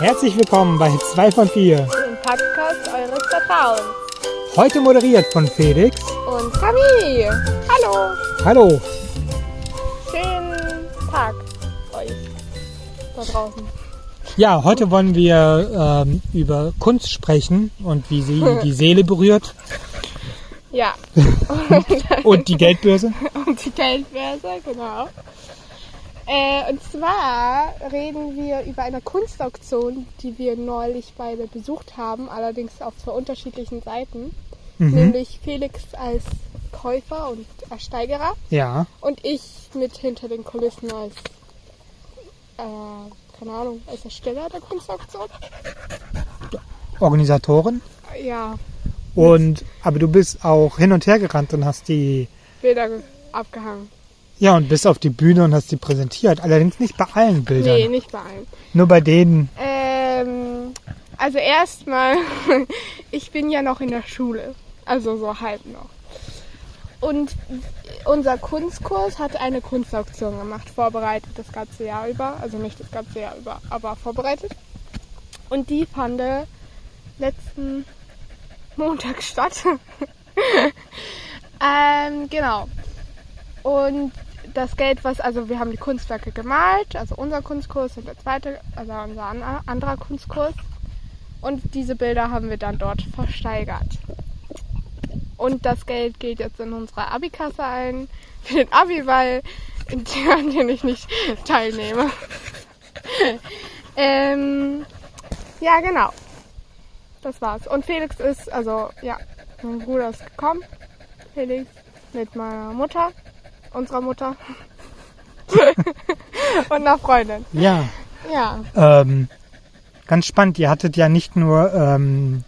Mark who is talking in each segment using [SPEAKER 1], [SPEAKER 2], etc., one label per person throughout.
[SPEAKER 1] Herzlich willkommen bei 2 von 4.
[SPEAKER 2] Dem Podcast eures Vertrauens.
[SPEAKER 1] Heute moderiert von Felix.
[SPEAKER 2] Und Camille. Hallo.
[SPEAKER 1] Hallo.
[SPEAKER 2] Schönen Tag euch da draußen.
[SPEAKER 1] Ja, heute wollen wir ähm, über Kunst sprechen und wie sie die Seele berührt
[SPEAKER 2] Ja.
[SPEAKER 1] und die Geldbörse.
[SPEAKER 2] Und die Geldbörse, genau. Äh, und zwar reden wir über eine Kunstauktion, die wir neulich beide besucht haben, allerdings auf zwei unterschiedlichen Seiten.
[SPEAKER 1] Mhm.
[SPEAKER 2] Nämlich Felix als Käufer und Ersteigerer
[SPEAKER 1] Ja,
[SPEAKER 2] und ich mit hinter den Kulissen als, äh, keine Ahnung, als Ersteller der Kunstauktion.
[SPEAKER 1] Organisatorin.
[SPEAKER 2] Ja,
[SPEAKER 1] Und aber du bist auch hin und her gerannt und hast die
[SPEAKER 2] Bilder ge- abgehangen.
[SPEAKER 1] Ja und bist auf die Bühne und hast die präsentiert. Allerdings nicht bei allen Bildern.
[SPEAKER 2] Nee, nicht bei allen.
[SPEAKER 1] Nur bei denen.
[SPEAKER 2] Ähm, also erstmal, ich bin ja noch in der Schule. Also so halb noch. Und unser Kunstkurs hat eine Kunstauktion gemacht, vorbereitet das ganze Jahr über. Also nicht das ganze Jahr über, aber vorbereitet. Und die fand letzten Montag statt. ähm, genau. Und das Geld, was, also wir haben die Kunstwerke gemalt, also unser Kunstkurs und der zweite, also unser an, anderer Kunstkurs. Und diese Bilder haben wir dann dort versteigert. Und das Geld geht jetzt in unsere Abi-Kasse ein, für den in der- an dem ich nicht teilnehme. ähm, ja, genau. Das war's. Und Felix ist, also, ja, mein Bruder ist gekommen. Felix mit meiner Mutter, unserer Mutter und einer Freundin.
[SPEAKER 1] Ja,
[SPEAKER 2] Ja,
[SPEAKER 1] ähm, ganz spannend. Ihr hattet ja nicht nur ähm,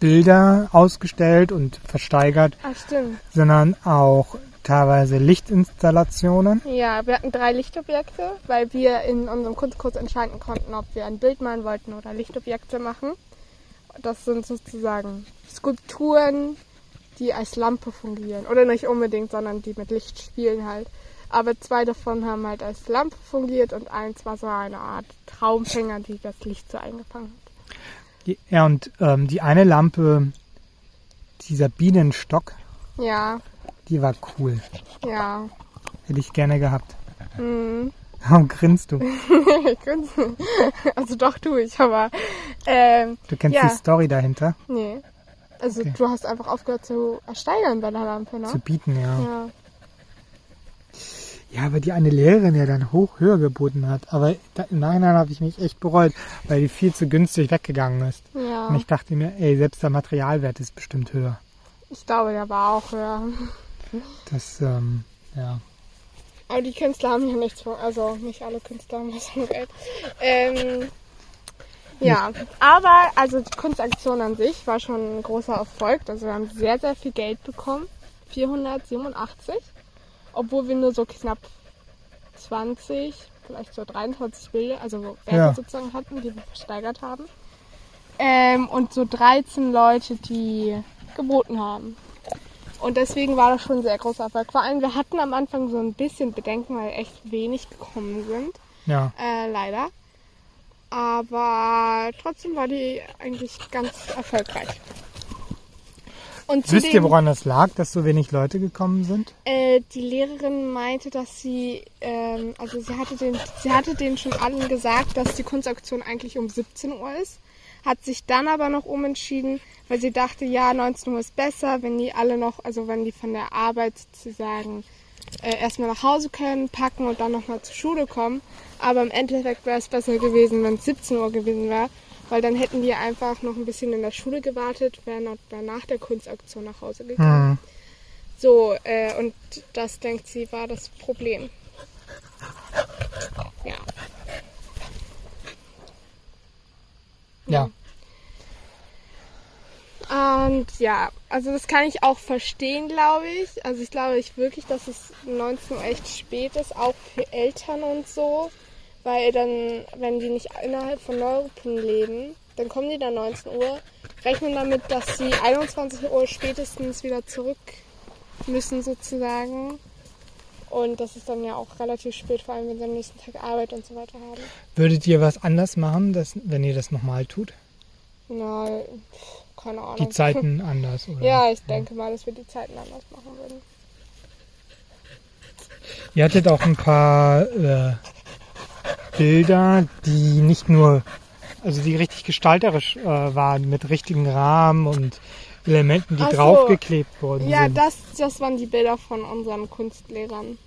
[SPEAKER 1] Bilder ausgestellt und versteigert,
[SPEAKER 2] stimmt.
[SPEAKER 1] sondern auch teilweise Lichtinstallationen.
[SPEAKER 2] Ja, wir hatten drei Lichtobjekte, weil wir in unserem Kunstkurs entscheiden konnten, ob wir ein Bild malen wollten oder Lichtobjekte machen. Das sind sozusagen Skulpturen, die als Lampe fungieren. Oder nicht unbedingt, sondern die mit Licht spielen halt. Aber zwei davon haben halt als Lampe fungiert und eins war so eine Art Traumfänger, die das Licht so eingefangen hat.
[SPEAKER 1] Ja, und ähm, die eine Lampe, dieser Bienenstock,
[SPEAKER 2] Ja,
[SPEAKER 1] die war cool.
[SPEAKER 2] ja.
[SPEAKER 1] Hätte ich gerne gehabt.
[SPEAKER 2] Hm.
[SPEAKER 1] Warum grinst du?
[SPEAKER 2] Ich kann's- also doch tue ich, aber ähm,
[SPEAKER 1] Du kennst
[SPEAKER 2] Ja.
[SPEAKER 1] die Story dahinter.
[SPEAKER 2] Nee. Also
[SPEAKER 1] Okay.
[SPEAKER 2] du hast einfach aufgehört zu ersteigern bei der Lampe, ne?
[SPEAKER 1] Zu bieten, ja.
[SPEAKER 2] Ja.
[SPEAKER 1] Ja, die eine Lehrerin ja dann hoch höher geboten hat. Aber da, im Nachhinein habe ich mich echt bereut, weil die viel zu günstig weggegangen ist.
[SPEAKER 2] Ja.
[SPEAKER 1] Und ich dachte mir, ey, selbst der Materialwert ist bestimmt höher.
[SPEAKER 2] Ich glaube, der war auch höher.
[SPEAKER 1] Das, ähm, ja.
[SPEAKER 2] Aber die Künstler haben ja nichts von, also nicht alle Künstler haben was von Geld. Ähm, ja, aber also die Kunstaktion an sich war schon ein großer Erfolg. Also wir haben sehr, sehr viel Geld bekommen. 487. Obwohl wir nur so knapp 20, vielleicht so 23 Bilder, also Werke
[SPEAKER 1] Ja.
[SPEAKER 2] sozusagen hatten, die wir versteigert haben. Ähm, und so 13 Leute, die geboten haben. Und deswegen war das schon ein sehr großer Erfolg. Vor allem, wir hatten am Anfang so ein bisschen Bedenken, weil echt wenig gekommen sind.
[SPEAKER 1] Ja.
[SPEAKER 2] Äh, leider. Aber trotzdem war die eigentlich ganz erfolgreich. Und
[SPEAKER 1] Wisst ihr, woran das lag, dass so wenig Leute gekommen sind?
[SPEAKER 2] äh, die Lehrerin meinte, dass sie, ähm, also sie hatte, den, sie hatte denen schon allen gesagt, dass die Kunstaktion eigentlich um 17 Uhr ist. Hat sich dann aber noch umentschieden, weil sie dachte, ja, 19 Uhr ist besser, wenn die alle noch, also wenn die von der Arbeit sozusagen äh, erstmal nach Hause können, packen und dann nochmal zur Schule kommen. Aber im Endeffekt wäre es besser gewesen, wenn es 17 Uhr gewesen wäre, weil dann hätten die einfach noch ein bisschen in der Schule gewartet, wären wären nach der Kunstaktion nach Hause gegangen.
[SPEAKER 1] Hm.
[SPEAKER 2] So, äh, und das denkt sie war das Problem. Ja.
[SPEAKER 1] Ja.
[SPEAKER 2] Und ja, also das kann ich auch verstehen, glaube ich. Also ich glaube ich wirklich, dass es 19 Uhr echt spät ist, auch für Eltern und so. Weil dann, wenn die nicht innerhalb von Neuruppin leben, dann kommen die dann 19 Uhr, rechnen damit, dass sie 21 Uhr spätestens wieder zurück müssen sozusagen. Und das ist dann ja auch relativ spät, vor allem wenn sie am nächsten Tag Arbeit und so weiter haben.
[SPEAKER 1] Würdet ihr was anders machen, das, wenn ihr das nochmal tut?
[SPEAKER 2] Pf, keine Ahnung.
[SPEAKER 1] Die Zeiten anders, oder?
[SPEAKER 2] Ja, ich denke mal, dass wir die Zeiten anders machen würden.
[SPEAKER 1] Ihr hattet auch ein paar äh, Bilder, die nicht nur, also die richtig gestalterisch äh, waren, mit richtigen Rahmen und Elementen, die
[SPEAKER 2] so.
[SPEAKER 1] draufgeklebt wurden.
[SPEAKER 2] Ja,
[SPEAKER 1] sind.
[SPEAKER 2] das, das waren die Bilder von unseren Kunstlehrern.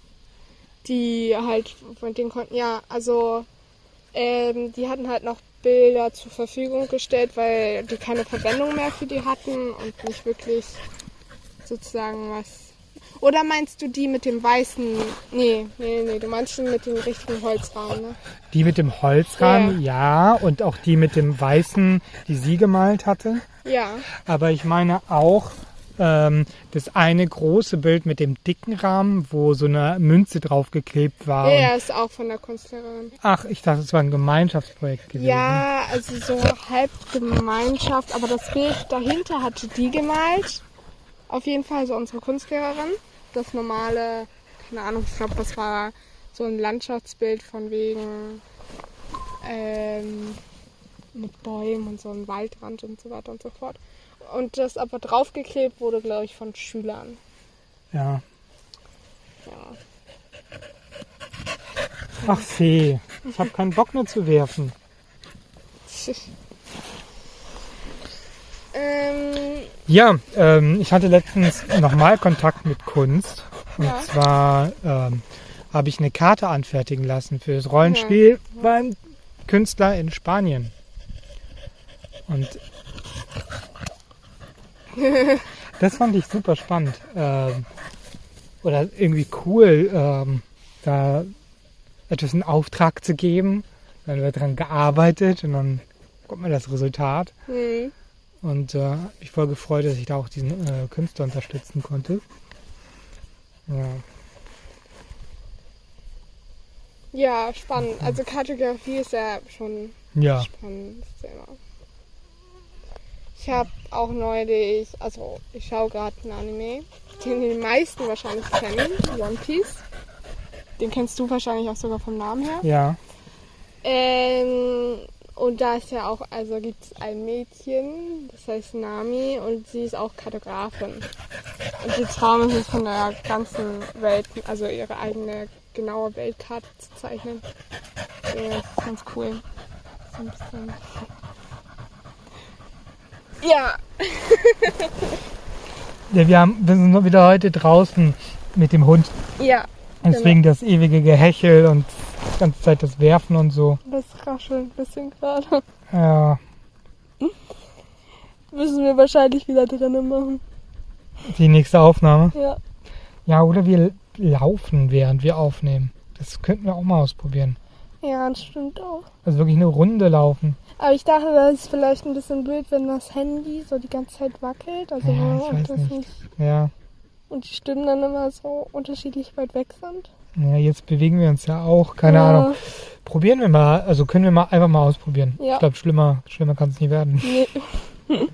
[SPEAKER 2] Die halt, von denen konnten, ja, also, ähm, die hatten halt noch Bilder zur Verfügung gestellt, weil die keine Verwendung mehr für die hatten und nicht wirklich sozusagen was. Oder meinst du die mit dem weißen? Nee, nee, nee, du meinst die mit dem richtigen Holzrahmen, ne?
[SPEAKER 1] Die mit dem Holzrahmen, ja. und auch die mit dem weißen, die sie gemalt hatte.
[SPEAKER 2] Ja.
[SPEAKER 1] Aber ich meine auch das eine große Bild mit dem dicken Rahmen, wo so eine Münze draufgeklebt war.
[SPEAKER 2] Ja, ist auch von der Kunstlehrerin.
[SPEAKER 1] Ach, ich dachte, es war ein Gemeinschaftsprojekt gewesen.
[SPEAKER 2] Ja, also so halb Gemeinschaft, aber das Bild dahinter hatte die gemalt. Auf jeden Fall so unsere Kunstlehrerin. Das normale, keine Ahnung, ich glaube, das war so ein Landschaftsbild von wegen ähm, mit Bäumen und so ein Waldrand und so weiter und so fort. Und das aber draufgeklebt wurde, glaube ich, von Schülern.
[SPEAKER 1] Ja.
[SPEAKER 2] Ja.
[SPEAKER 1] Ach, Fee. Ich habe keinen Bock mehr zu werfen.
[SPEAKER 2] ähm,
[SPEAKER 1] Ja, ähm, ich hatte letztens nochmal Kontakt mit Kunst. Und
[SPEAKER 2] Ja.
[SPEAKER 1] zwar ähm, habe ich eine Karte anfertigen lassen für das Rollenspiel beim Künstler in Spanien. Und das fand ich super spannend. Ähm, oder irgendwie cool, ähm, da etwas in Auftrag zu geben. Dann wird dran gearbeitet und dann kommt mir das Resultat.
[SPEAKER 2] hm.
[SPEAKER 1] Und äh, mich voll gefreut, dass ich da auch diesen äh, Künstler unterstützen konnte. Ja.
[SPEAKER 2] Ja, spannend. Also Kartografie ist ja schon
[SPEAKER 1] Ja.
[SPEAKER 2] spannendes Thema. Ich habe auch neulich, also ich schaue gerade einen Anime, den die meisten wahrscheinlich kennen, One Piece. Den kennst du wahrscheinlich auch sogar vom Namen her.
[SPEAKER 1] Ja.
[SPEAKER 2] Ähm, und da ist ja auch, also gibt es ein Mädchen, das heißt Nami, und sie ist auch Kartografin. Und ihr Traum ist es, von der ganzen Welt, also ihre eigene genaue Weltkarte zu zeichnen. Ja, das ist ganz cool. So ein bisschen. Ja,
[SPEAKER 1] ja wir, haben, wir sind nur wieder heute draußen mit dem Hund.
[SPEAKER 2] ja,
[SPEAKER 1] Deswegen das ewige Gehechel und die ganze Zeit das Werfen und so.
[SPEAKER 2] das raschelt ein bisschen gerade.
[SPEAKER 1] Ja.
[SPEAKER 2] Müssen wir wahrscheinlich wieder drinnen machen.
[SPEAKER 1] Die nächste Aufnahme.
[SPEAKER 2] Ja.
[SPEAKER 1] Ja, oder wir laufen, während wir aufnehmen. Das könnten wir auch mal ausprobieren.
[SPEAKER 2] Ja, das stimmt auch.
[SPEAKER 1] Also wirklich eine Runde laufen.
[SPEAKER 2] Aber ich dachte, das ist vielleicht ein bisschen blöd, wenn das Handy so die ganze Zeit wackelt. Also
[SPEAKER 1] Ja,
[SPEAKER 2] und
[SPEAKER 1] ich weiß
[SPEAKER 2] das
[SPEAKER 1] nicht.
[SPEAKER 2] nicht.
[SPEAKER 1] Ja.
[SPEAKER 2] Und die Stimmen dann immer so unterschiedlich weit weg sind.
[SPEAKER 1] Ja, jetzt bewegen wir uns ja auch. Keine
[SPEAKER 2] ja.
[SPEAKER 1] Ahnung. Probieren wir mal. Also können wir mal einfach mal ausprobieren.
[SPEAKER 2] Ja.
[SPEAKER 1] Ich glaube, schlimmer, schlimmer kann es nie werden.
[SPEAKER 2] Nee.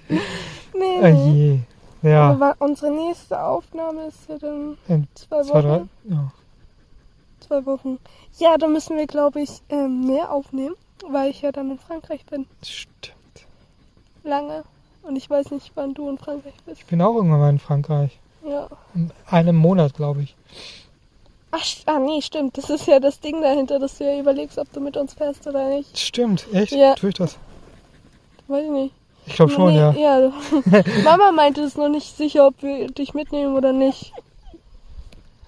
[SPEAKER 2] nee.
[SPEAKER 1] Oh je. Ja.
[SPEAKER 2] Unsere nächste Aufnahme ist ja dann
[SPEAKER 1] In
[SPEAKER 2] zwei
[SPEAKER 1] zwei, drei.
[SPEAKER 2] Wochen.
[SPEAKER 1] Ja.
[SPEAKER 2] Zwei Wochen. Ja, da müssen wir, glaube ich, ähm, mehr aufnehmen, weil ich ja dann in Frankreich bin.
[SPEAKER 1] Stimmt.
[SPEAKER 2] Lange. Und ich weiß nicht, wann du in Frankreich bist.
[SPEAKER 1] Ich bin auch irgendwann mal in Frankreich.
[SPEAKER 2] Ja.
[SPEAKER 1] In einem Monat, glaube ich.
[SPEAKER 2] Ach, ah, nee, stimmt. Das ist ja das Ding dahinter, dass du ja überlegst, ob du mit uns fährst oder nicht.
[SPEAKER 1] Stimmt, echt?
[SPEAKER 2] Ja.
[SPEAKER 1] Tue ich das?
[SPEAKER 2] Weiß ich nicht.
[SPEAKER 1] Ich glaube schon,
[SPEAKER 2] Nee,
[SPEAKER 1] ja.
[SPEAKER 2] ja. Mama meinte es noch nicht sicher, ob wir dich mitnehmen oder nicht.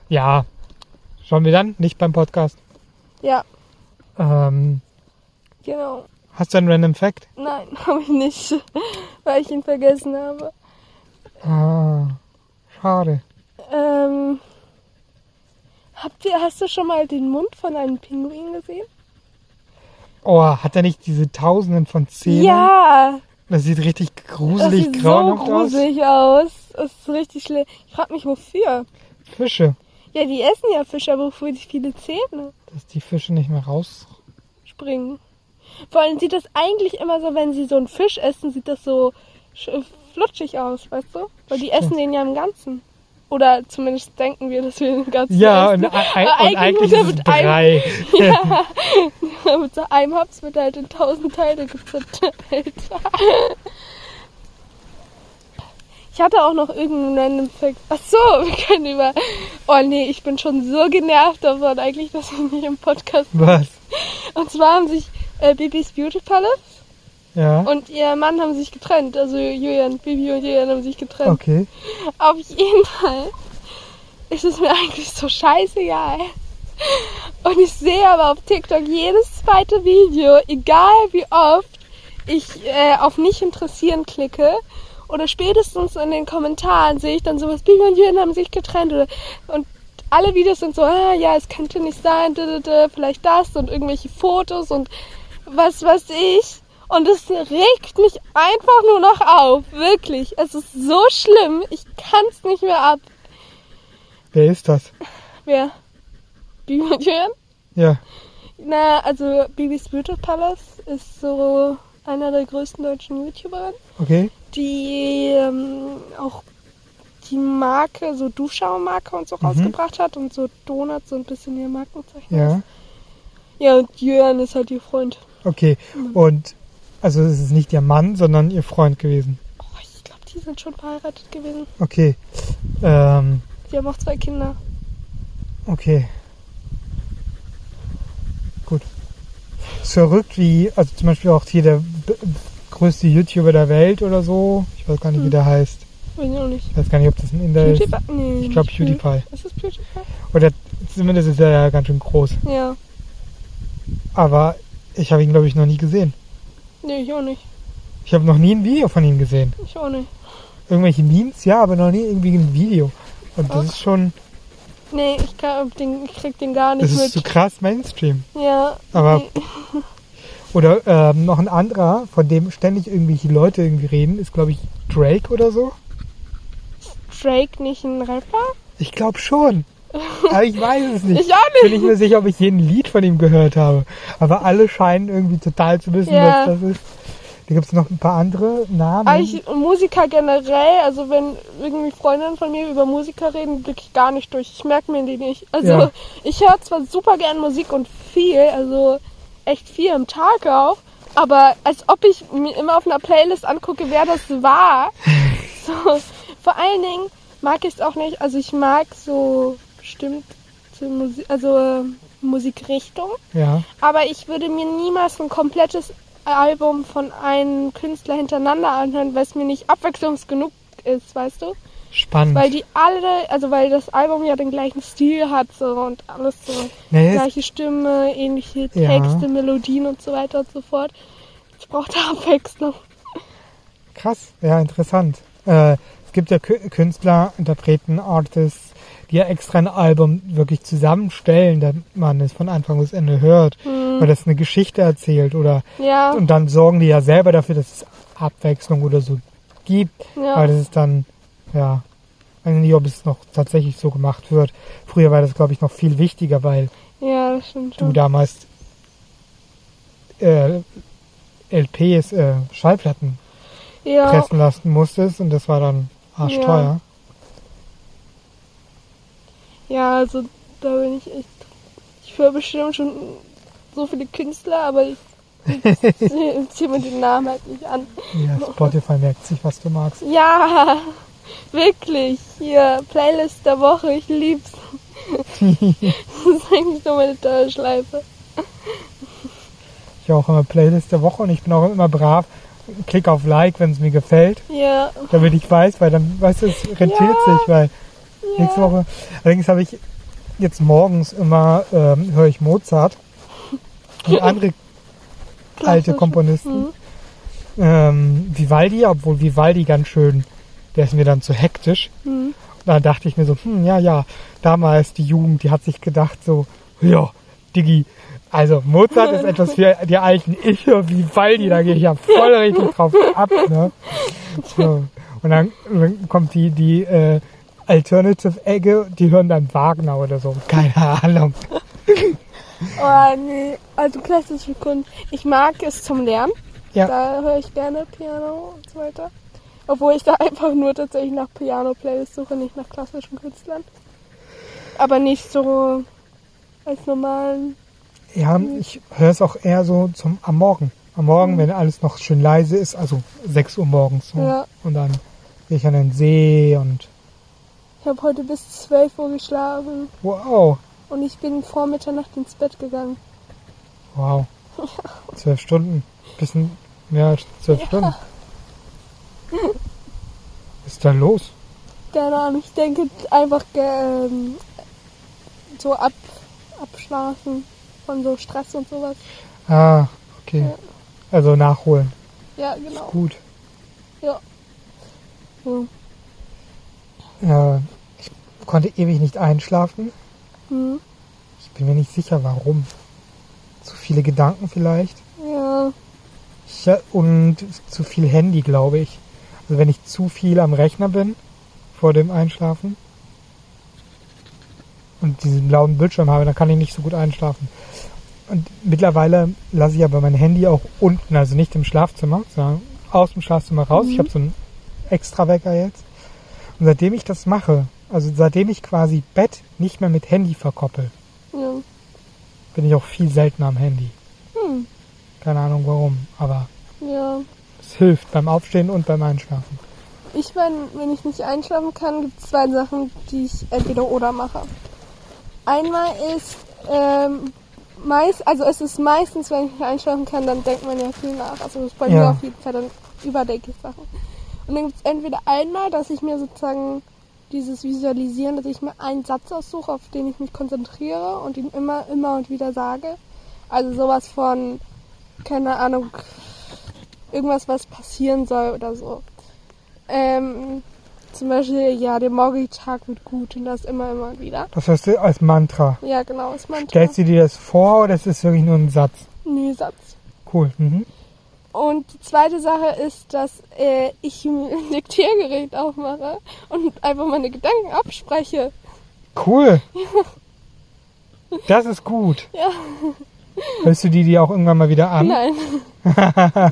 [SPEAKER 1] Ja. Schauen wir dann, nicht beim Podcast.
[SPEAKER 2] Ja,
[SPEAKER 1] Ähm,
[SPEAKER 2] genau.
[SPEAKER 1] hast du einen Random Fact?
[SPEAKER 2] Nein, habe ich nicht, weil ich ihn vergessen habe.
[SPEAKER 1] Ah, schade.
[SPEAKER 2] Ähm, habt ihr, hast du schon mal den Mund von einem Pinguin gesehen?
[SPEAKER 1] Oh, hat er nicht diese Tausenden von Zähnen?
[SPEAKER 2] Ja,
[SPEAKER 1] Das sieht richtig
[SPEAKER 2] das
[SPEAKER 1] gruselig,
[SPEAKER 2] sieht so
[SPEAKER 1] grauenhaft aus.
[SPEAKER 2] gruselig aus. Das ist richtig schlimm. Ich frage mich, wofür.
[SPEAKER 1] Fische.
[SPEAKER 2] Ja, die essen ja Fische, aber wofür die viele Zähne
[SPEAKER 1] Dass die Fische nicht mehr raus.
[SPEAKER 2] springen. Vor allem sieht das eigentlich immer so, wenn sie so einen Fisch essen, sieht das so sch- flutschig aus, weißt du? Weil die essen den ja im Ganzen. Oder zumindest denken wir, dass wir den ganzen
[SPEAKER 1] Ja, und,
[SPEAKER 2] essen.
[SPEAKER 1] ei-
[SPEAKER 2] Aber
[SPEAKER 1] und eigentlich ist es
[SPEAKER 2] mit einem,
[SPEAKER 1] drei.
[SPEAKER 2] ja, mit so einem Haps wird er halt in tausend Teile gezerteilt. Ich hatte auch noch irgendeinen random Fact. Ach so, wir können über. Oh nee, ich bin schon so genervt davon eigentlich, dass ich nicht im Podcast.
[SPEAKER 1] Was?
[SPEAKER 2] Und zwar haben sich äh, Bibis Beauty Palace
[SPEAKER 1] Ja.
[SPEAKER 2] und ihr Mann haben sich getrennt. Also Julian, Bibi und Julian haben sich getrennt.
[SPEAKER 1] Okay.
[SPEAKER 2] Auf jeden Fall ist es mir eigentlich so scheißegal. Und ich sehe aber auf TikTok jedes zweite Video, egal wie oft ich äh, auf nicht interessieren klicke oder spätestens in den Kommentaren sehe ich dann sowas, Bibi und Julian haben sich getrennt oder, und alle Videos sind so, ah, ja, es könnte nicht sein, da, da, da, vielleicht das und irgendwelche Fotos und was weiß ich. Und es regt mich einfach nur noch auf. Wirklich. Es ist so schlimm. Ich kann es nicht mehr ab.
[SPEAKER 1] Wer ist das?
[SPEAKER 2] Wer? Bibi und Julian?
[SPEAKER 1] Ja.
[SPEAKER 2] Na, also Bibis Beauty Palace ist so einer der größten deutschen YouTuber,
[SPEAKER 1] Okay.
[SPEAKER 2] Die ähm, auch die Marke, so Duschau-Marke und so rausgebracht hat und so Donuts so ein bisschen ihr Markenzeichen
[SPEAKER 1] Ja.
[SPEAKER 2] ist. Ja, und Jörn ist halt ihr Freund.
[SPEAKER 1] Okay. Und also es ist nicht ihr Mann, sondern ihr Freund gewesen.
[SPEAKER 2] Oh, ich glaube, die sind schon verheiratet gewesen.
[SPEAKER 1] Okay. Ähm,
[SPEAKER 2] Die haben auch zwei Kinder.
[SPEAKER 1] okay. Gut. Ist verrückt, wie, also zum Beispiel auch hier der größte YouTuber der Welt oder so. Ich weiß gar nicht, wie der heißt.
[SPEAKER 2] Weiß ich auch nicht.
[SPEAKER 1] Ich weiß gar nicht, ob das ein Inder ist.
[SPEAKER 2] Nee,
[SPEAKER 1] Ich glaube PewDiePie.
[SPEAKER 2] Ist das PewDiePie?
[SPEAKER 1] Oder zumindest ist er ja ganz schön groß.
[SPEAKER 2] Ja.
[SPEAKER 1] Aber ich habe ihn, glaube ich, noch nie gesehen.
[SPEAKER 2] Nee, ich auch nicht.
[SPEAKER 1] Ich habe noch nie ein Video von ihm gesehen.
[SPEAKER 2] Ich auch nicht.
[SPEAKER 1] Irgendwelche Memes, ja, aber noch nie irgendwie ein Video. Und das
[SPEAKER 2] Ach.
[SPEAKER 1] ist schon,
[SPEAKER 2] Nee, ich, kann, den, ich krieg den gar nicht
[SPEAKER 1] das ist
[SPEAKER 2] mit.
[SPEAKER 1] so krass Mainstream.
[SPEAKER 2] ja.
[SPEAKER 1] Aber-
[SPEAKER 2] nee.
[SPEAKER 1] Oder ähm, noch ein anderer, von dem ständig irgendwelche Leute irgendwie reden, ist, glaube ich, Drake oder so.
[SPEAKER 2] Drake nicht ein Rapper?
[SPEAKER 1] Ich glaube schon. Aber ich weiß es nicht.
[SPEAKER 2] Ich auch
[SPEAKER 1] Ich bin
[SPEAKER 2] nicht.
[SPEAKER 1] nicht mehr sicher, ob ich jeden Lied von ihm gehört habe. Aber alle scheinen irgendwie total zu wissen,
[SPEAKER 2] Ja.
[SPEAKER 1] was das ist. Da gibt es noch ein paar andere Namen.
[SPEAKER 2] Eigentlich Musiker generell, also wenn irgendwie Freundinnen von mir über Musiker reden, blicke ich gar nicht durch. Ich merke mir die nicht. Also
[SPEAKER 1] Ja.
[SPEAKER 2] ich höre zwar super gern Musik und viel, also echt viel am Tag auch, aber als ob ich mir immer auf einer Playlist angucke, wer das war. So, vor allen Dingen mag ich es auch nicht, also ich mag so bestimmte Musik, also äh, Musikrichtung.
[SPEAKER 1] Ja,
[SPEAKER 2] Aber ich würde mir niemals ein komplettes Album von einem Künstler hintereinander anhören, weil es mir nicht abwechslungsgenug ist, weißt du?
[SPEAKER 1] Spannend.
[SPEAKER 2] Weil die alle, also weil das Album ja den gleichen Stil hat so und alles so.
[SPEAKER 1] Nee,
[SPEAKER 2] Gleiche Stimme, ähnliche
[SPEAKER 1] Ja.
[SPEAKER 2] Texte, Melodien und so weiter und so fort. Ich brauche da Abwechslung.
[SPEAKER 1] Krass, ja, interessant. Äh, es gibt ja Kü- Künstler, Interpreten, Artists, die ja extra ein Album wirklich zusammenstellen, damit man es von Anfang bis Ende hört, weil das eine Geschichte erzählt oder
[SPEAKER 2] Ja,
[SPEAKER 1] und dann sorgen die ja selber dafür, dass es Abwechslung oder so gibt,
[SPEAKER 2] ja.
[SPEAKER 1] weil das ist dann, ja, ich weiß nicht, ob es noch tatsächlich so gemacht wird. Früher war das, glaube ich, noch viel wichtiger, weil
[SPEAKER 2] ja,
[SPEAKER 1] du damals äh, LPs, äh, Schallplatten
[SPEAKER 2] Ja,
[SPEAKER 1] pressen lassen musstest und das war dann arschteuer.
[SPEAKER 2] ja, also da bin ich echt. Ich höre bestimmt schon so viele Künstler, aber ich ziehe mir den Namen halt nicht an.
[SPEAKER 1] Ja. Spotify merkt sich, was du magst.
[SPEAKER 2] Ja, wirklich. Hier, Playlist der Woche, ich lieb's. das ist eigentlich nur meine Dauerschleife.
[SPEAKER 1] Ich auch immer Playlist der Woche und ich bin auch immer brav. Klick auf Like, wenn es mir gefällt,
[SPEAKER 2] Ja,
[SPEAKER 1] damit ich weiß, weil dann, weißt du, es rentiert
[SPEAKER 2] Ja.
[SPEAKER 1] sich, weil nächste
[SPEAKER 2] ja.
[SPEAKER 1] Woche. Allerdings habe ich jetzt morgens immer, ähm, höre ich Mozart und andere alte. Komponisten.
[SPEAKER 2] Mhm.
[SPEAKER 1] Ähm, Vivaldi, obwohl Vivaldi ganz schön, der ist mir dann zu hektisch.
[SPEAKER 2] Mhm.
[SPEAKER 1] Da dachte ich mir so, hm, ja, ja, damals die Jugend, die hat sich gedacht so, ja, Diggi, also Mozart ist etwas für die Alten. Ich höre Vivaldi, da gehe ich ja voll richtig drauf ab. Ne? So. Und dann, dann kommt die, die äh, Alternative-Ecke, die hören dann Wagner oder so. Keine Ahnung.
[SPEAKER 2] Oh nee, also klassische Kunst. Ich mag es zum Lernen.
[SPEAKER 1] Ja.
[SPEAKER 2] Da höre ich gerne Piano und so weiter. Obwohl ich da einfach nur tatsächlich nach Piano-Playlists suche, nicht nach klassischen Künstlern. Aber nicht so als normalen.
[SPEAKER 1] Ja, ich höre es auch eher so zum am Morgen. Am Morgen, wenn alles noch schön leise ist, also 6 Uhr morgens. So.
[SPEAKER 2] Ja.
[SPEAKER 1] Und dann gehe ich an den See und
[SPEAKER 2] Ich habe heute bis 12 Uhr geschlafen
[SPEAKER 1] wow,
[SPEAKER 2] und ich bin vor Mitternacht ins Bett gegangen.
[SPEAKER 1] wow. Zwölf Stunden. Bisschen mehr als zwölf Stunden. Was ist da los?
[SPEAKER 2] Keine Ahnung, ich denke einfach ähm, so ab, abschlafen von so Stress und sowas.
[SPEAKER 1] Ah, okay.
[SPEAKER 2] Ja.
[SPEAKER 1] Also nachholen.
[SPEAKER 2] Ja, genau.
[SPEAKER 1] Gut.
[SPEAKER 2] Ja. Ja.
[SPEAKER 1] Äh, ich konnte ewig nicht einschlafen.
[SPEAKER 2] Hm.
[SPEAKER 1] Ich bin mir nicht sicher, warum. Zu viele Gedanken vielleicht.
[SPEAKER 2] ja.
[SPEAKER 1] Ich, und zu viel Handy, glaube ich. Also wenn ich zu viel am Rechner bin vor dem Einschlafen und diesen blauen Bildschirm habe, dann kann ich nicht so gut einschlafen. Und mittlerweile lasse ich aber mein Handy auch unten, also nicht im Schlafzimmer, sondern aus dem Schlafzimmer raus. Ich habe so einen extra Wecker jetzt. Und seitdem ich das mache, also seitdem ich quasi Bett nicht mehr mit Handy verkoppel,
[SPEAKER 2] ja.
[SPEAKER 1] bin ich auch viel seltener am Handy.
[SPEAKER 2] Hm.
[SPEAKER 1] Keine Ahnung warum, aber
[SPEAKER 2] Ja.
[SPEAKER 1] Es hilft beim Aufstehen und beim Einschlafen.
[SPEAKER 2] Ich, wenn, wenn ich nicht einschlafen kann, gibt es zwei Sachen, die ich entweder oder mache. Einmal ist, ähm, meist, also es ist meistens, wenn ich nicht einschlafen kann, dann denkt man ja viel nach. Also das ist bei
[SPEAKER 1] Ja.
[SPEAKER 2] mir auf jeden Fall, dann überdenke ich Sachen. Und dann gibt es entweder einmal, dass ich mir sozusagen dieses Visualisieren, dass ich mir einen Satz aussuche, auf den ich mich konzentriere und ihn immer, immer und wieder sage. Also sowas von, keine Ahnung, irgendwas, was passieren soll oder so. Ähm, zum Beispiel, ja, der morgige Tag wird gut und das immer, immer wieder.
[SPEAKER 1] Das hörst du als Mantra.
[SPEAKER 2] Ja, genau, ist mein
[SPEAKER 1] Stellst du dir das vor oder ist es wirklich nur ein Satz?
[SPEAKER 2] Nee, Satz.
[SPEAKER 1] Cool. Mhm.
[SPEAKER 2] Und die zweite Sache ist, dass äh, ich ein Diktiergerät aufmache und einfach meine Gedanken abspreche.
[SPEAKER 1] Cool. Das ist gut.
[SPEAKER 2] Ja.
[SPEAKER 1] Hörst du die die auch irgendwann mal wieder an?
[SPEAKER 2] Nein,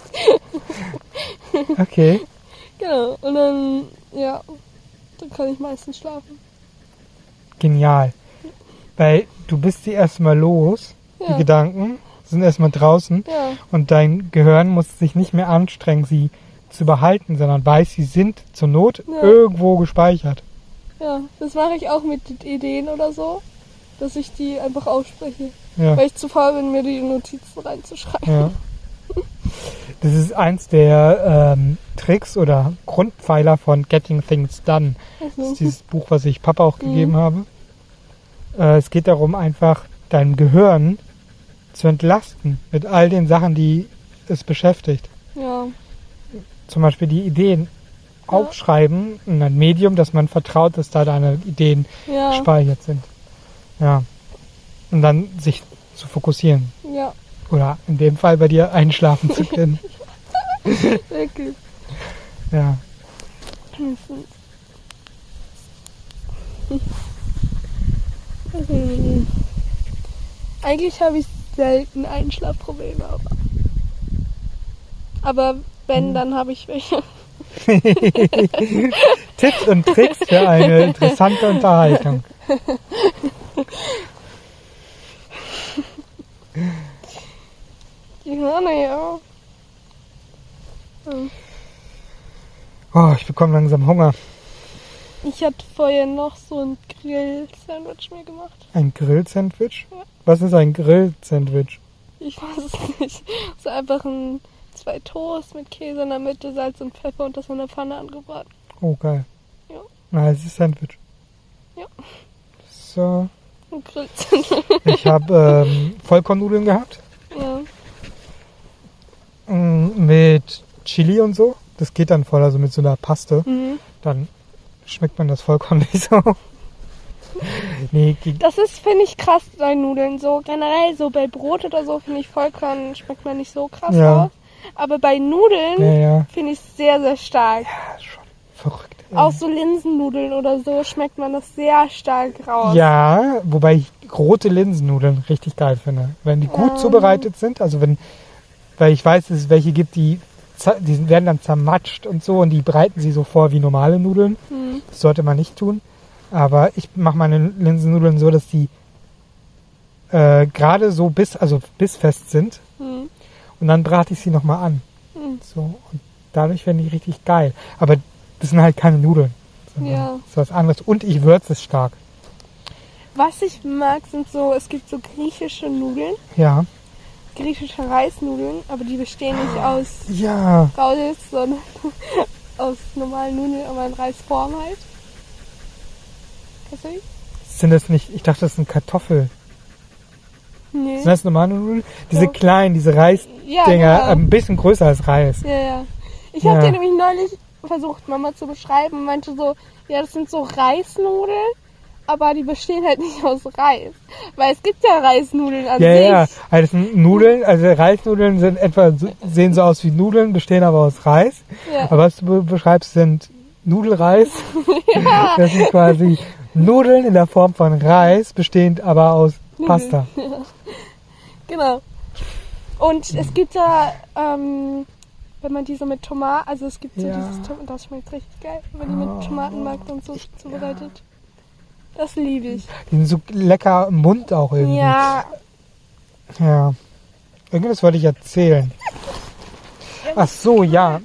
[SPEAKER 1] Okay.
[SPEAKER 2] genau. Und dann, ja, dann kann ich meistens schlafen.
[SPEAKER 1] Genial. Weil du bist sie erstmal los, die
[SPEAKER 2] Ja,
[SPEAKER 1] Gedanken sind erstmal draußen
[SPEAKER 2] ja,
[SPEAKER 1] und dein Gehirn muss sich nicht mehr anstrengen, sie zu behalten, sondern weiß, sie sind zur Not
[SPEAKER 2] Ja.
[SPEAKER 1] irgendwo gespeichert.
[SPEAKER 2] ja. Das mache ich auch mit Ideen oder so, dass ich die einfach ausspreche.
[SPEAKER 1] Ja.
[SPEAKER 2] Weil ich zu faul bin, mir die Notizen reinzuschreiben.
[SPEAKER 1] Ja. Das ist eins der ähm, Tricks oder Grundpfeiler von Getting Things Done. Das
[SPEAKER 2] Also,
[SPEAKER 1] ist dieses Buch, was ich Papa auch
[SPEAKER 2] Mhm.
[SPEAKER 1] gegeben habe. Äh, es geht darum, einfach dein Gehirn zu entlasten mit all den Sachen, die es beschäftigt.
[SPEAKER 2] ja,
[SPEAKER 1] Zum Beispiel die Ideen
[SPEAKER 2] Ja.
[SPEAKER 1] aufschreiben in ein Medium, dass man vertraut, dass da deine Ideen
[SPEAKER 2] ja,
[SPEAKER 1] gespeichert sind. Ja. Und dann sich zu fokussieren.
[SPEAKER 2] ja,
[SPEAKER 1] Oder in dem Fall bei dir einschlafen zu können.
[SPEAKER 2] wirklich.
[SPEAKER 1] Ja.
[SPEAKER 2] Hm. Eigentlich habe ich selten Einschlafprobleme, aber. Aber wenn, dann habe ich welche.
[SPEAKER 1] Tipps und Tricks für eine interessante Unterhaltung.
[SPEAKER 2] Ja, naja. Hm.
[SPEAKER 1] Oh, ich bekomme langsam Hunger.
[SPEAKER 2] Ich hatte vorher noch so ein Grill-Sandwich mir gemacht.
[SPEAKER 1] Ein Grill-Sandwich?
[SPEAKER 2] Ja.
[SPEAKER 1] Was ist ein Grill-Sandwich?
[SPEAKER 2] Ich weiß es nicht. So einfach ein, zwei Toast mit Käse in der Mitte, Salz und Pfeffer und das in der Pfanne angebraten.
[SPEAKER 1] Oh, geil.
[SPEAKER 2] Ja.
[SPEAKER 1] Na, es ist Sandwich.
[SPEAKER 2] Ja.
[SPEAKER 1] So.
[SPEAKER 2] Ein Grill-Sandwich.
[SPEAKER 1] Ich habe ähm, Vollkornnudeln gehabt. Mit Chili und so. Das geht dann voll, also mit so einer Paste.
[SPEAKER 2] Mhm.
[SPEAKER 1] Dann schmeckt man das Vollkorn nicht so. nee,
[SPEAKER 2] Das ist, finde ich, krass bei Nudeln. So generell, so bei Brot oder so, finde ich Vollkorn schmeckt man nicht so krass
[SPEAKER 1] Ja.
[SPEAKER 2] raus. Aber bei Nudeln
[SPEAKER 1] ja, ja.
[SPEAKER 2] finde ich es sehr, sehr stark.
[SPEAKER 1] Ja, schon verrückt. ey.
[SPEAKER 2] Auch so Linsennudeln oder so schmeckt man das sehr stark raus.
[SPEAKER 1] Ja, wobei ich rote Linsennudeln richtig geil finde. Wenn die gut zubereitet sind, also wenn, weil ich weiß, dass es welche gibt, die die werden dann zermatscht und so und die bereiten sie so vor wie normale Nudeln.
[SPEAKER 2] Hm.
[SPEAKER 1] Das sollte man nicht tun. Aber ich mache meine Linsennudeln so, dass die äh, gerade so bis, also bissfest sind.
[SPEAKER 2] Hm.
[SPEAKER 1] Und dann brate ich sie nochmal an.
[SPEAKER 2] Hm.
[SPEAKER 1] So. Und dadurch werden die richtig geil. Aber das sind halt keine Nudeln. sondern
[SPEAKER 2] Ja.
[SPEAKER 1] Das ist was anderes. Und ich würze es stark.
[SPEAKER 2] Was ich mag, sind so, es gibt so griechische Nudeln,
[SPEAKER 1] Ja.
[SPEAKER 2] Griechische Reisnudeln, aber die bestehen nicht aus
[SPEAKER 1] Ja.
[SPEAKER 2] Reis, sondern aus normalen Nudeln, aber in Reisform halt. Kennst du die?
[SPEAKER 1] Sind das nicht, ich dachte, das sind Kartoffeln.
[SPEAKER 2] Nee.
[SPEAKER 1] Sind das normale Nudeln? Diese
[SPEAKER 2] Ja.
[SPEAKER 1] kleinen, diese Reisdinger,
[SPEAKER 2] Ja, genau.
[SPEAKER 1] ein bisschen größer als Reis.
[SPEAKER 2] Ja, ja. Ich habe
[SPEAKER 1] Ja.
[SPEAKER 2] dir nämlich neulich versucht, Mama zu beschreiben und meinte so, ja, das sind so Reisnudeln, aber die bestehen halt nicht aus Reis. Weil es gibt ja Reisnudeln an
[SPEAKER 1] Ja,
[SPEAKER 2] sich.
[SPEAKER 1] ja. Also Nudeln, also Reisnudeln sind etwa, sehen so aus wie Nudeln, bestehen aber aus Reis.
[SPEAKER 2] Ja.
[SPEAKER 1] Aber was du be- beschreibst, sind Nudelreis. Das sind quasi Nudeln in der Form von Reis, bestehend aber aus Pasta.
[SPEAKER 2] Genau. Und es gibt da, ähm, wenn man die so mit Tomaten, also es gibt so
[SPEAKER 1] Ja.
[SPEAKER 2] dieses Tomaten, das schmeckt richtig geil, wenn man die
[SPEAKER 1] Oh.
[SPEAKER 2] mit Tomatenmark und so zubereitet. Das liebe ich.
[SPEAKER 1] Die sind so lecker im Mund auch irgendwie.
[SPEAKER 2] Ja,
[SPEAKER 1] Ja. Irgendwas wollte ich erzählen. Ach so, ja.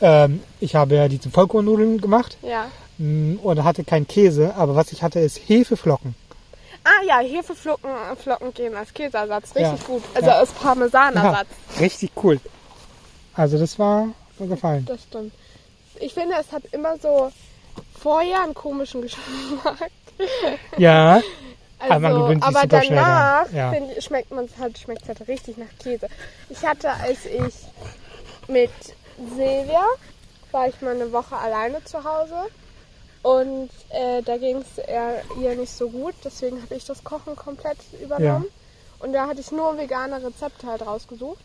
[SPEAKER 1] Ähm, ich habe ja diese Vollkornnudeln gemacht
[SPEAKER 2] ja.
[SPEAKER 1] mm, und hatte keinen Käse, aber was ich hatte ist Hefeflocken.
[SPEAKER 2] Ah ja, Hefeflocken Flocken gehen als Käseersatz. Richtig
[SPEAKER 1] Ja.
[SPEAKER 2] gut. Also
[SPEAKER 1] Ja.
[SPEAKER 2] als Parmesanersatz.
[SPEAKER 1] richtig cool. Also das war mir gefallen.
[SPEAKER 2] Das stimmt. Ich finde, es hat immer so vorher einen komischen Geschmack.
[SPEAKER 1] Ja,
[SPEAKER 2] Also,
[SPEAKER 1] Aber man gewöhnt sich
[SPEAKER 2] aber danach
[SPEAKER 1] ja.
[SPEAKER 2] find, schmeckt man halt, schmeckt halt richtig nach Käse. Ich hatte, als ich mit Silvia war ich mal eine Woche alleine zu Hause und äh, da ging es ihr nicht so gut, deswegen habe ich das Kochen komplett übernommen. Und da hatte ich nur vegane Rezepte halt rausgesucht.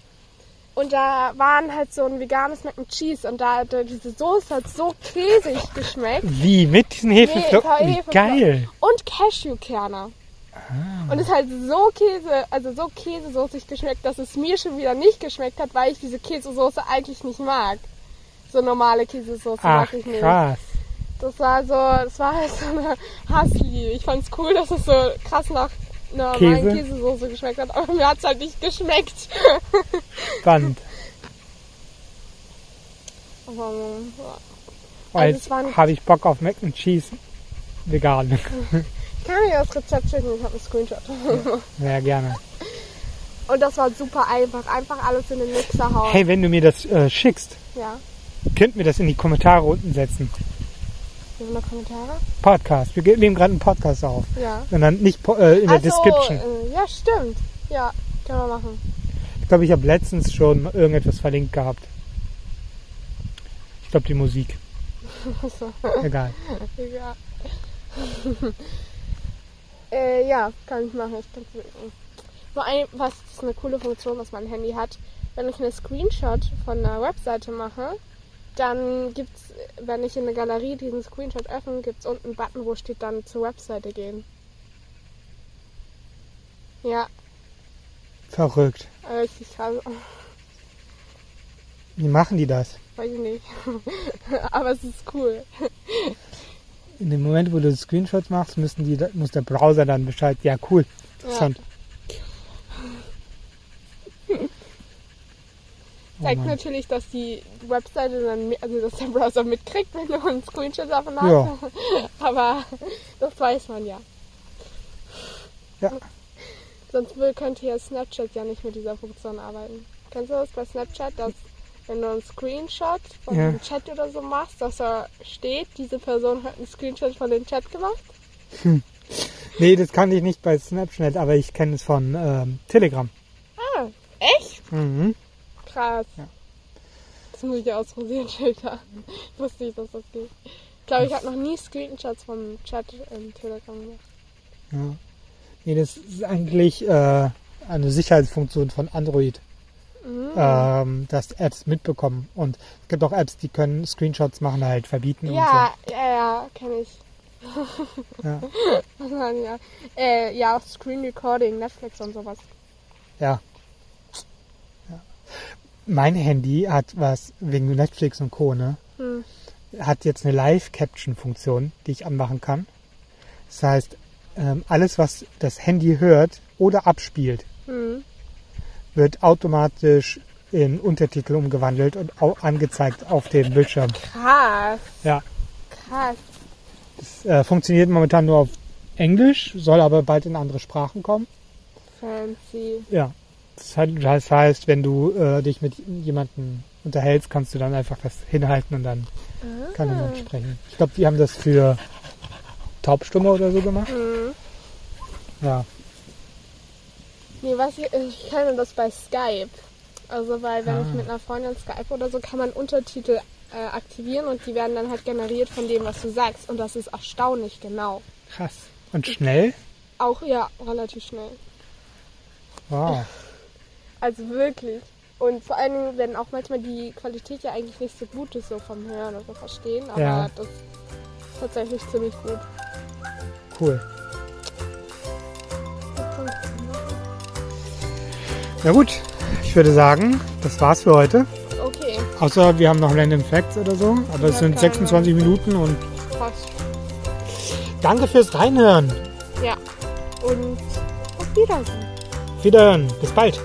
[SPEAKER 2] Und da waren halt so ein veganes Mac and Cheese und da hatte diese Soße hat so käsig geschmeckt.
[SPEAKER 1] wie mit diesen Hefeflocken?
[SPEAKER 2] Nee, Hefeflocken.
[SPEAKER 1] geil.
[SPEAKER 2] Und Cashewkerne. Und es halt so Käse, also so käsesoßig geschmeckt, dass es mir schon wieder nicht geschmeckt hat, weil ich diese Käsesoße eigentlich nicht mag. So normale Käsesoße
[SPEAKER 1] Ach,
[SPEAKER 2] mag ich nicht.
[SPEAKER 1] krass.
[SPEAKER 2] Das war so, das war halt so eine Hassliebe. Ich fand's cool, dass es so krass nach einer normalen
[SPEAKER 1] Käse?
[SPEAKER 2] Käsesoße geschmeckt hat, aber mir hat's halt nicht geschmeckt.
[SPEAKER 1] Spannend.
[SPEAKER 2] Ja. Also
[SPEAKER 1] habe ich Bock auf Mac and Cheese vegan.
[SPEAKER 2] Ich kann mir das Rezept schicken, ich habe einen Screenshot.
[SPEAKER 1] Sehr gerne.
[SPEAKER 2] Und das war super einfach. Einfach alles in den Mixer hauen.
[SPEAKER 1] Hey, wenn du mir das äh, schickst,
[SPEAKER 2] Ja.
[SPEAKER 1] könnt mir das in die Kommentare unten setzen.
[SPEAKER 2] Hier sind noch Kommentare?
[SPEAKER 1] Podcast. Wir nehmen gerade einen Podcast auf.
[SPEAKER 2] Ja.
[SPEAKER 1] Und dann nicht po- äh, in der
[SPEAKER 2] Ach so,
[SPEAKER 1] Description.
[SPEAKER 2] äh, ja, stimmt. Ja, können wir machen.
[SPEAKER 1] Ich glaube, ich habe letztens schon irgendetwas verlinkt gehabt. Ich glaube, die Musik. Egal.
[SPEAKER 2] ja. äh, ja, kann ich machen. Ich drücken. Vor allem, was ist eine coole Funktion, was mein Handy hat. Wenn ich einen Screenshot von einer Webseite mache, dann gibt's, wenn ich in eine Galerie diesen Screenshot öffne, gibt's unten einen Button, wo steht dann zur Webseite gehen. Ja,
[SPEAKER 1] Verrückt.
[SPEAKER 2] richtig krass.
[SPEAKER 1] Wie machen die das?
[SPEAKER 2] Weiß ich nicht. Aber es ist cool.
[SPEAKER 1] In dem Moment, wo du Screenshots machst, müssen die, muss der Browser dann Bescheid. Ja, cool. Interessant. Oh
[SPEAKER 2] Zeigt natürlich, dass die Webseite dann, also dass der Browser mitkriegt, wenn du einen Screenshot davon hast.
[SPEAKER 1] Ja.
[SPEAKER 2] Aber das weiß man ja.
[SPEAKER 1] Ja.
[SPEAKER 2] Sonst könnte ja Snapchat ja nicht mit dieser Funktion arbeiten. Kennst du das bei Snapchat, dass wenn du einen Screenshot von
[SPEAKER 1] Ja.
[SPEAKER 2] einem Chat oder so machst, dass da steht, diese Person hat einen Screenshot von dem Chat gemacht?
[SPEAKER 1] Nee, das kann ich nicht bei Snapchat, aber ich kenne es von ähm, Telegram.
[SPEAKER 2] Ah, echt?
[SPEAKER 1] Mhm.
[SPEAKER 2] Krass.
[SPEAKER 1] Ja.
[SPEAKER 2] Das muss ich ja ausprobieren später. Ich wusste nicht, dass das geht. Ich glaube, ich habe noch nie Screenshots vom Chat im Telegram gemacht.
[SPEAKER 1] Ja. Nee, das ist eigentlich äh, eine Sicherheitsfunktion von Android,
[SPEAKER 2] Mhm.
[SPEAKER 1] ähm, dass Apps mitbekommen. Und es gibt auch Apps, die können Screenshots machen, halt verbieten
[SPEAKER 2] Ja, ja, ja, kenne ich.
[SPEAKER 1] und so. Ja.
[SPEAKER 2] Ja? Äh, ja, auch Screen Recording, Netflix und sowas.
[SPEAKER 1] ja. Mein Handy hat was wegen Netflix und Co. Ne?
[SPEAKER 2] Hm.
[SPEAKER 1] Hat jetzt eine Live-Caption-Funktion, die ich anmachen kann. Das heißt, ähm, alles, was das Handy hört oder abspielt,
[SPEAKER 2] Hm.
[SPEAKER 1] wird automatisch in Untertitel umgewandelt und auch angezeigt auf dem Bildschirm.
[SPEAKER 2] Krass.
[SPEAKER 1] Ja,
[SPEAKER 2] Krass.
[SPEAKER 1] das äh, funktioniert momentan nur auf Englisch, soll aber bald in andere Sprachen kommen.
[SPEAKER 2] Fancy.
[SPEAKER 1] Ja, das heißt, wenn du äh, dich mit jemandem unterhältst, kannst du dann einfach das hinhalten und dann kann
[SPEAKER 2] Ah.
[SPEAKER 1] jemand sprechen. Ich glaube, die haben das für Taubstumme oder so gemacht.
[SPEAKER 2] Hm.
[SPEAKER 1] Ja,
[SPEAKER 2] Nee, was ich, ich kenne das bei Skype. Also weil wenn
[SPEAKER 1] Ah.
[SPEAKER 2] ich mit einer Freundin Skype oder so, kann man Untertitel äh, aktivieren und die werden dann halt generiert von dem, was du sagst. Und das ist erstaunlich genau.
[SPEAKER 1] krass. Und schnell?
[SPEAKER 2] Auch ja, relativ schnell.
[SPEAKER 1] Wow.
[SPEAKER 2] Also wirklich. Und vor allen Dingen, wenn auch manchmal die Qualität ja eigentlich nicht so gut ist, so vom Hören oder Verstehen, aber
[SPEAKER 1] Ja.
[SPEAKER 2] das ist tatsächlich ziemlich gut.
[SPEAKER 1] Cool. Na gut, ich würde sagen, das war's für heute.
[SPEAKER 2] Okay,
[SPEAKER 1] Außer wir haben noch Random Facts oder so, aber es sind
[SPEAKER 2] keine.
[SPEAKER 1] 26 Minuten und
[SPEAKER 2] passt.
[SPEAKER 1] danke fürs Reinhören.
[SPEAKER 2] Ja. Und auf Wiedersehen.
[SPEAKER 1] Wiederhören. Bis bald.